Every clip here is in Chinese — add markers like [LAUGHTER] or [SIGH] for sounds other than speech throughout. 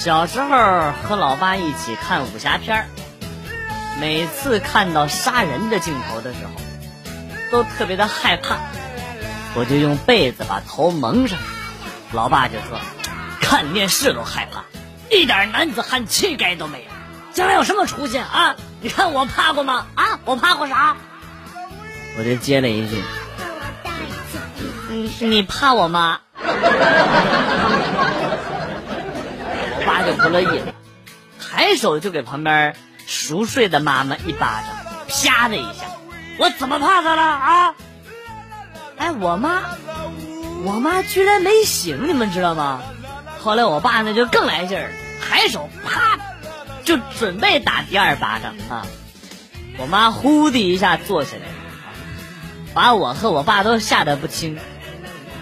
小时候和老爸一起看武侠片儿，每次看到杀人的镜头的时候，都特别的害怕，我就用被子把头蒙上。老爸就说：“看电视都害怕，一点男子汉气概都没有，将来有什么出息啊？你看我怕过吗？啊，我怕过啥？”我就接了一句：“你你怕我吗？”不乐意了，抬手就给旁边熟睡的妈妈一巴掌，啪的一下，我怎么怕他了啊？哎，我妈，我妈居然没醒，你们知道吗？后来我爸呢就更来劲儿，抬手啪，就准备打第二巴掌啊！我妈呼的一下坐起来，把我和我爸都吓得不轻。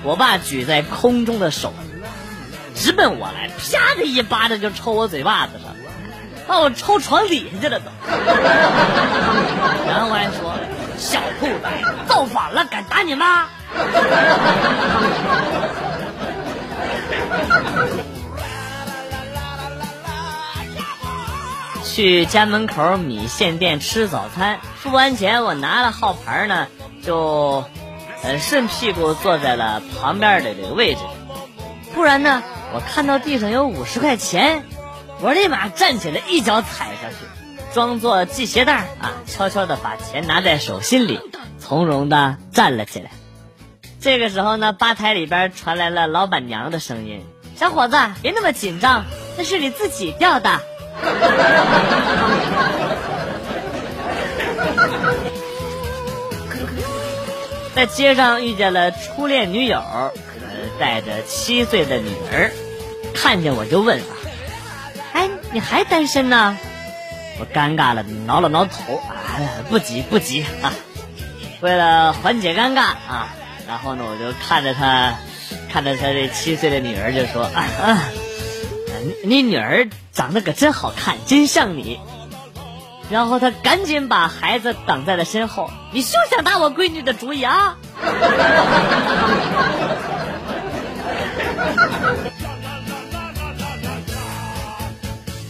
我爸举在空中的手。直奔我来，啪的一巴掌就抽我嘴巴子上，把我抽床底下去了都。然后我还说：“小兔崽子，造反了，敢打你妈！” [LAUGHS] 去家门口米线店吃早餐，付完钱，我拿了号牌呢，就呃顺屁股坐在了旁边的这个位置。突然呢。我看到地上有五十块钱，我立马站起来，一脚踩下去，装作系鞋带啊，悄悄的把钱拿在手心里，从容的站了起来。这个时候呢，吧台里边传来了老板娘的声音：“小伙子，别那么紧张，那是你自己掉的。[LAUGHS] ”在街上遇见了初恋女友。带着七岁的女儿，看见我就问啊：“哎，你还单身呢？”我尴尬了，挠了挠头，啊，不急不急啊。为了缓解尴尬啊，然后呢，我就看着他，看着他这七岁的女儿，就说：“啊啊，你女儿长得可真好看，真像你。”然后他赶紧把孩子挡在了身后：“你休想打我闺女的主意啊！” [LAUGHS]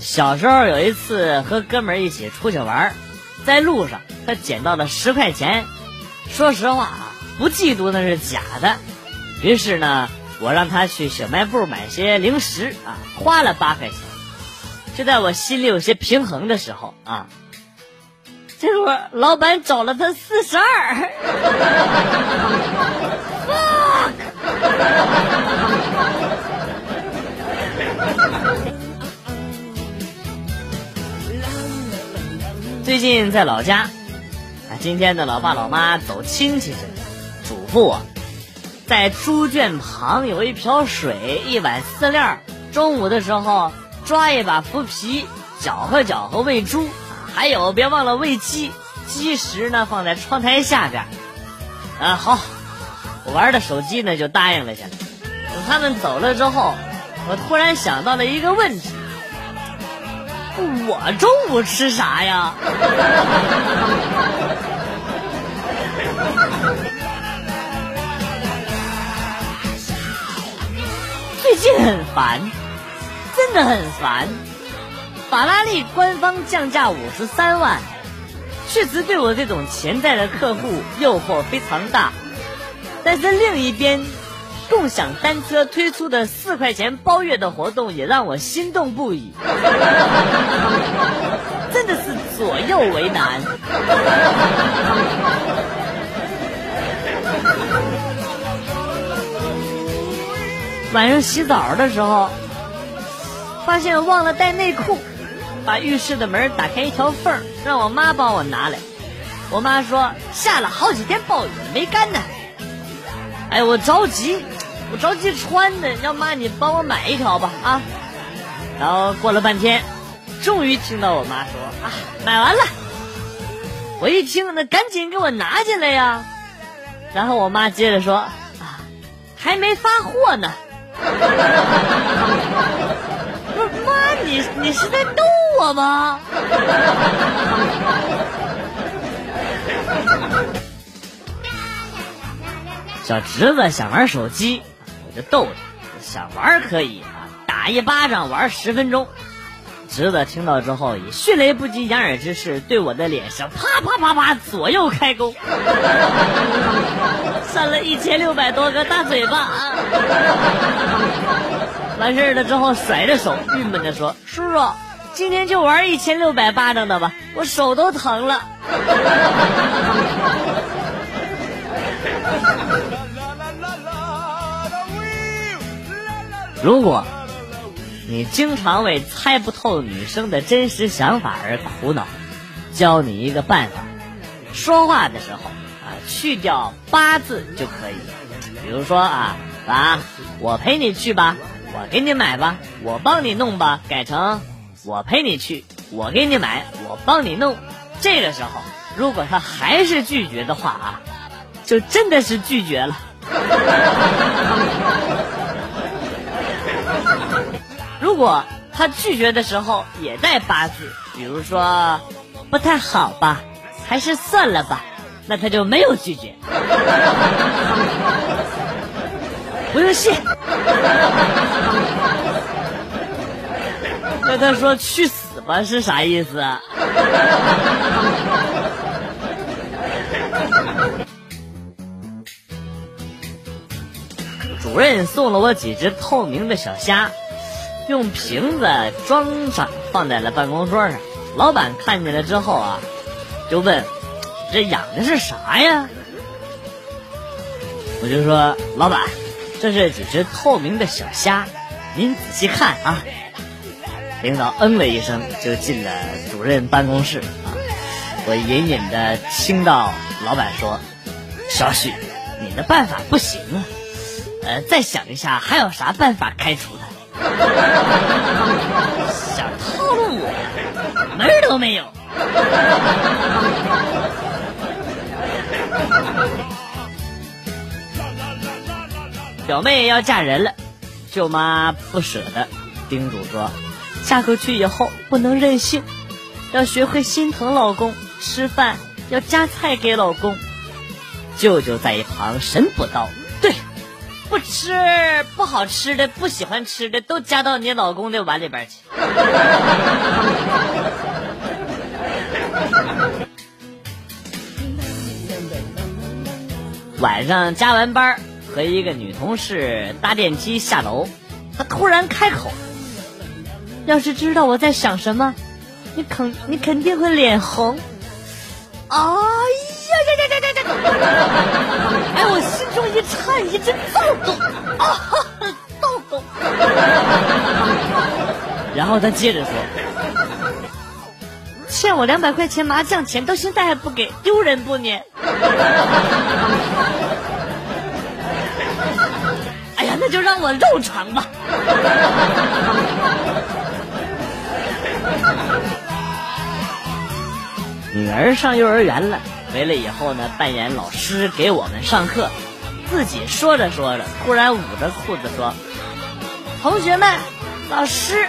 小时候有一次和哥们儿一起出去玩，在路上他捡到了十块钱。说实话啊，不嫉妒那是假的。于是呢，我让他去小卖部买些零食啊，花了八块钱。就在我心里有些平衡的时候啊，这会儿老板找了他四十二。[LAUGHS] 最近在老家，啊，今天的老爸老妈走亲戚去了，嘱咐我，在猪圈旁有一瓢水，一碗饲料，中午的时候抓一把麸皮，搅和搅和喂猪，还有别忘了喂鸡，鸡食呢放在窗台下边。啊，好，我玩的手机呢就答应了下来。等他们走了之后，我突然想到了一个问题。我中午吃啥呀？最近很烦，真的很烦。法拉利官方降价五十三万，确实对我这种潜在的客户诱惑非常大。但是另一边。共享单车推出的四块钱包月的活动也让我心动不已，[LAUGHS] 真的是左右为难。晚上洗澡的时候，发现忘了带内裤，把浴室的门打开一条缝，让我妈帮我拿来。我妈说下了好几天暴雨没干呢。哎，我着急。我着急穿呢，要妈你帮我买一条吧啊！然后过了半天，终于听到我妈说啊，买完了。我一听，那赶紧给我拿进来呀。然后我妈接着说啊，还没发货呢。不是妈，你你是在逗我吗？小侄子想玩手机。逗他，想玩可以啊，打一巴掌玩十分钟。侄子听到之后，以迅雷不及掩耳之势对我的脸上啪啪啪啪左右开弓，扇了一千六百多个大嘴巴。啊！完事儿了之后，甩着手，郁闷的说：“叔叔，今天就玩一千六百巴掌的吧，我手都疼了。” [LAUGHS] 如果。你经常为猜不透女生的真实想法而苦恼，教你一个办法：说话的时候啊，去掉“八”字就可以。比如说啊啊，我陪你去吧，我给你买吧，我帮你弄吧，改成我陪你去，我给你买，我帮你弄。这个时候，如果他还是拒绝的话啊，就真的是拒绝了。如果他拒绝的时候也带八字，比如说不太好吧，还是算了吧，那他就没有拒绝。[LAUGHS] 不用谢。[LAUGHS] 那他说去死吧是啥意思？[LAUGHS] 主任送了我几只透明的小虾。用瓶子装上，放在了办公桌上。老板看见了之后啊，就问：“这养的是啥呀？”我就说：“老板，这是几只透明的小虾，您仔细看啊。”领导嗯了一声，就进了主任办公室啊。我隐隐的听到老板说：“小许，你的办法不行啊，呃，再想一下还有啥办法开除。”想套路我，门儿都没有。表妹要嫁人了，舅妈不舍得，叮嘱说：嫁过去以后不能任性，要学会心疼老公，吃饭要夹菜给老公。舅舅在一旁神补刀。不吃不好吃的，不喜欢吃的，都加到你老公的碗里边去。[LAUGHS] 晚上加完班，和一个女同事搭电梯下楼，她突然开口：“要是知道我在想什么，你肯你肯定会脸红。”哎呀呀呀呀呀呀！哎，我心中一颤，一阵躁动啊，躁动。[LAUGHS] 然后他接着说：[LAUGHS] “欠我两百块钱麻将钱，到现在还不给，丢人不你？” [LAUGHS] 哎呀，那就让我肉偿吧。女儿上幼儿园了，回来以后呢，扮演老师给我们上课，自己说着说着，突然捂着裤子说：“同学们，老师，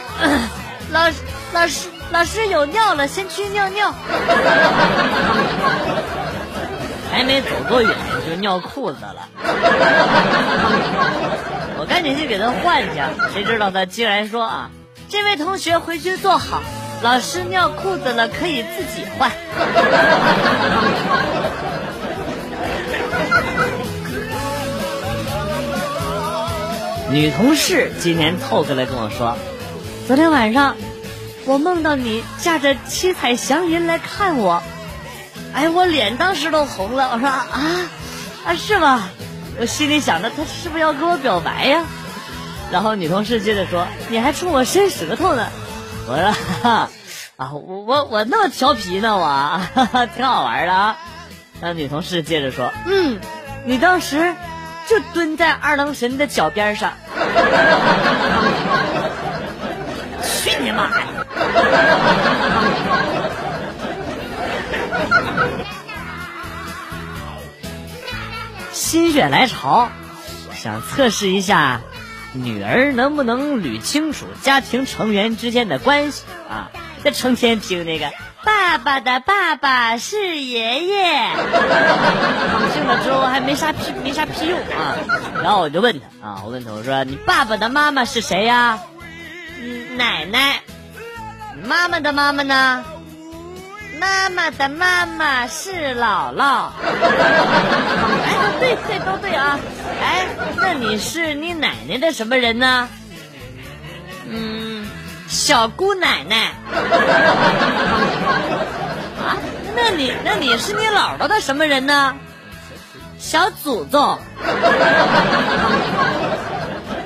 老老师老师有尿了，先去尿尿。”还没走多远就尿裤子了，我赶紧去给他换去，谁知道他竟然说啊：“这位同学回去坐好。”老师尿裤子了，可以自己换。[LAUGHS] 女同事今天凑过来跟我说，昨天晚上我梦到你驾着七彩祥云来看我，哎，我脸当时都红了。我说啊啊是吗？我心里想着他是不是要跟我表白呀？然后女同事接着说，你还冲我伸舌头呢。我说 [LAUGHS] 啊，我我我那么调皮呢，我 [LAUGHS] 挺好玩的啊。那女同事接着说，嗯，你当时就蹲在二郎神的脚边上。去你妈！心血来潮，想测试一下。女儿能不能捋清楚家庭成员之间的关系啊？这成天听那个爸爸的爸爸是爷爷，听了之后还没啥屁没啥屁用啊。然后我就问他啊，我问他我说你爸爸的妈妈是谁呀？嗯奶奶。妈妈的妈妈呢？妈妈的妈妈是姥姥。哎，对对都对啊。哎，那你是你奶奶的什么人呢？嗯，小姑奶奶。啊，那你那你是你姥姥的什么人呢？小祖宗。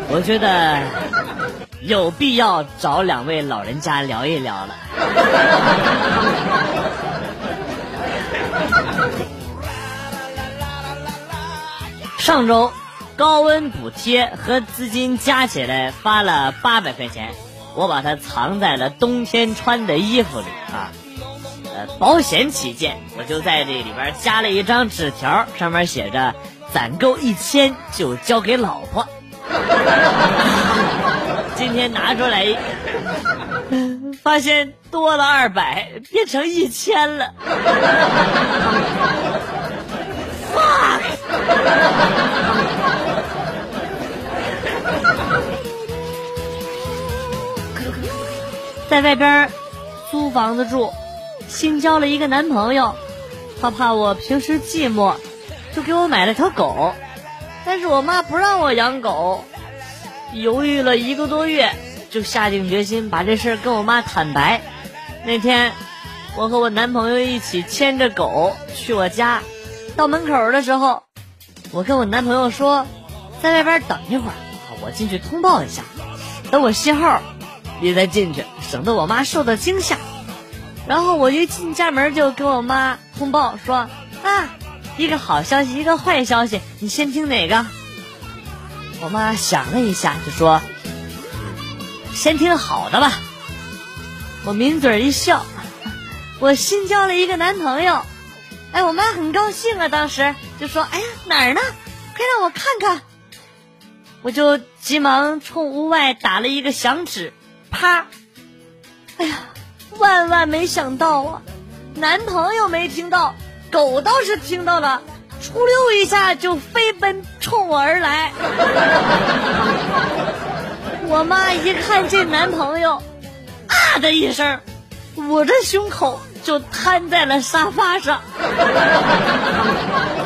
我觉得有必要找两位老人家聊一聊了。上周高温补贴和资金加起来发了八百块钱，我把它藏在了冬天穿的衣服里啊。呃，保险起见，我就在这里边加了一张纸条，上面写着：攒够一千就交给老婆。今天拿出来，发现多了二百，变成一千了。fuck！在外边租房子住，新交了一个男朋友，他怕我平时寂寞，就给我买了条狗。但是我妈不让我养狗，犹豫了一个多月，就下定决心把这事儿跟我妈坦白。那天，我和我男朋友一起牵着狗去我家，到门口的时候，我跟我男朋友说，在外边等一会儿，我进去通报一下，等我信号，你再进去，省得我妈受到惊吓。然后我一进家门就跟我妈通报说啊。一个好消息，一个坏消息，你先听哪个？我妈想了一下，就说：“先听好的吧。”我抿嘴一笑，我新交了一个男朋友。哎，我妈很高兴啊，当时就说：“哎呀，哪儿呢？快让我看看。”我就急忙冲屋外打了一个响指，啪！哎呀，万万没想到啊，男朋友没听到。狗倒是听到了，出溜一下就飞奔冲我而来。我妈一看这男朋友，啊的一声，捂着胸口就瘫在了沙发上。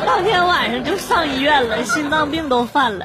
当天晚上就上医院了，心脏病都犯了。